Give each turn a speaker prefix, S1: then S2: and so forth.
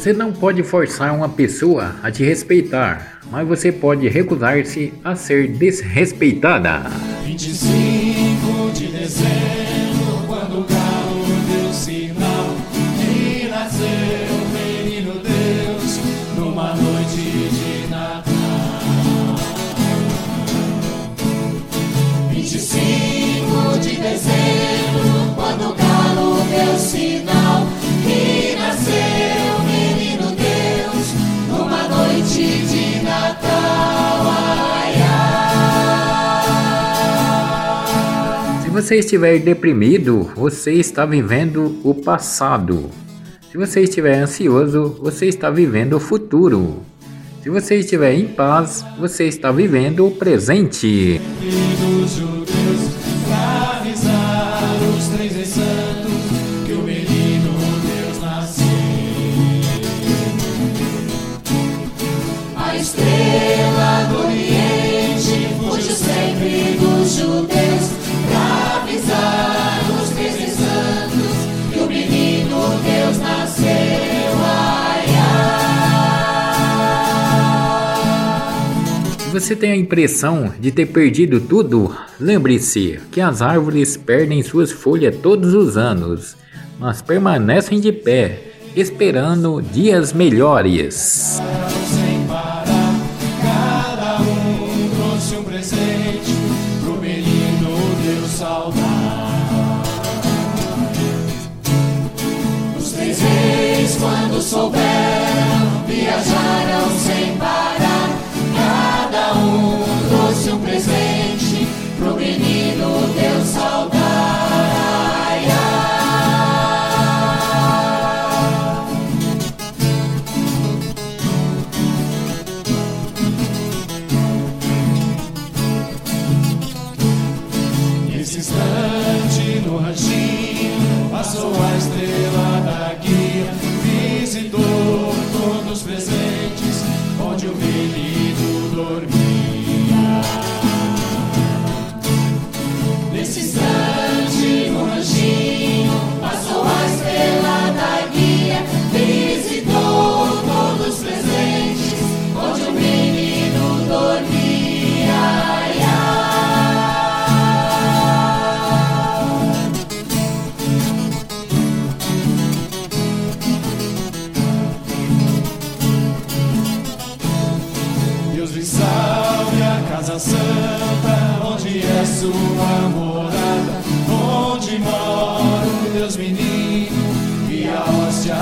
S1: Você não pode forçar uma pessoa a te respeitar, mas você pode recusar-se a ser desrespeitada.
S2: 25 de dezembro, quando o deu sinal que nasceu o menino Deus numa noite
S1: você estiver deprimido, você está vivendo o passado. Se você estiver ansioso, você está vivendo o futuro. Se você estiver em paz, você está vivendo o presente.
S2: estrela do Oriente sempre
S1: você tem a impressão de ter perdido tudo, lembre-se que as árvores perdem suas folhas todos os anos, mas permanecem de pé, esperando dias melhores.
S2: Passou a estrela da guia, visitou todos os presentes onde o menino dormia. Sua morada onde moro, Deus menino, e a hóstia.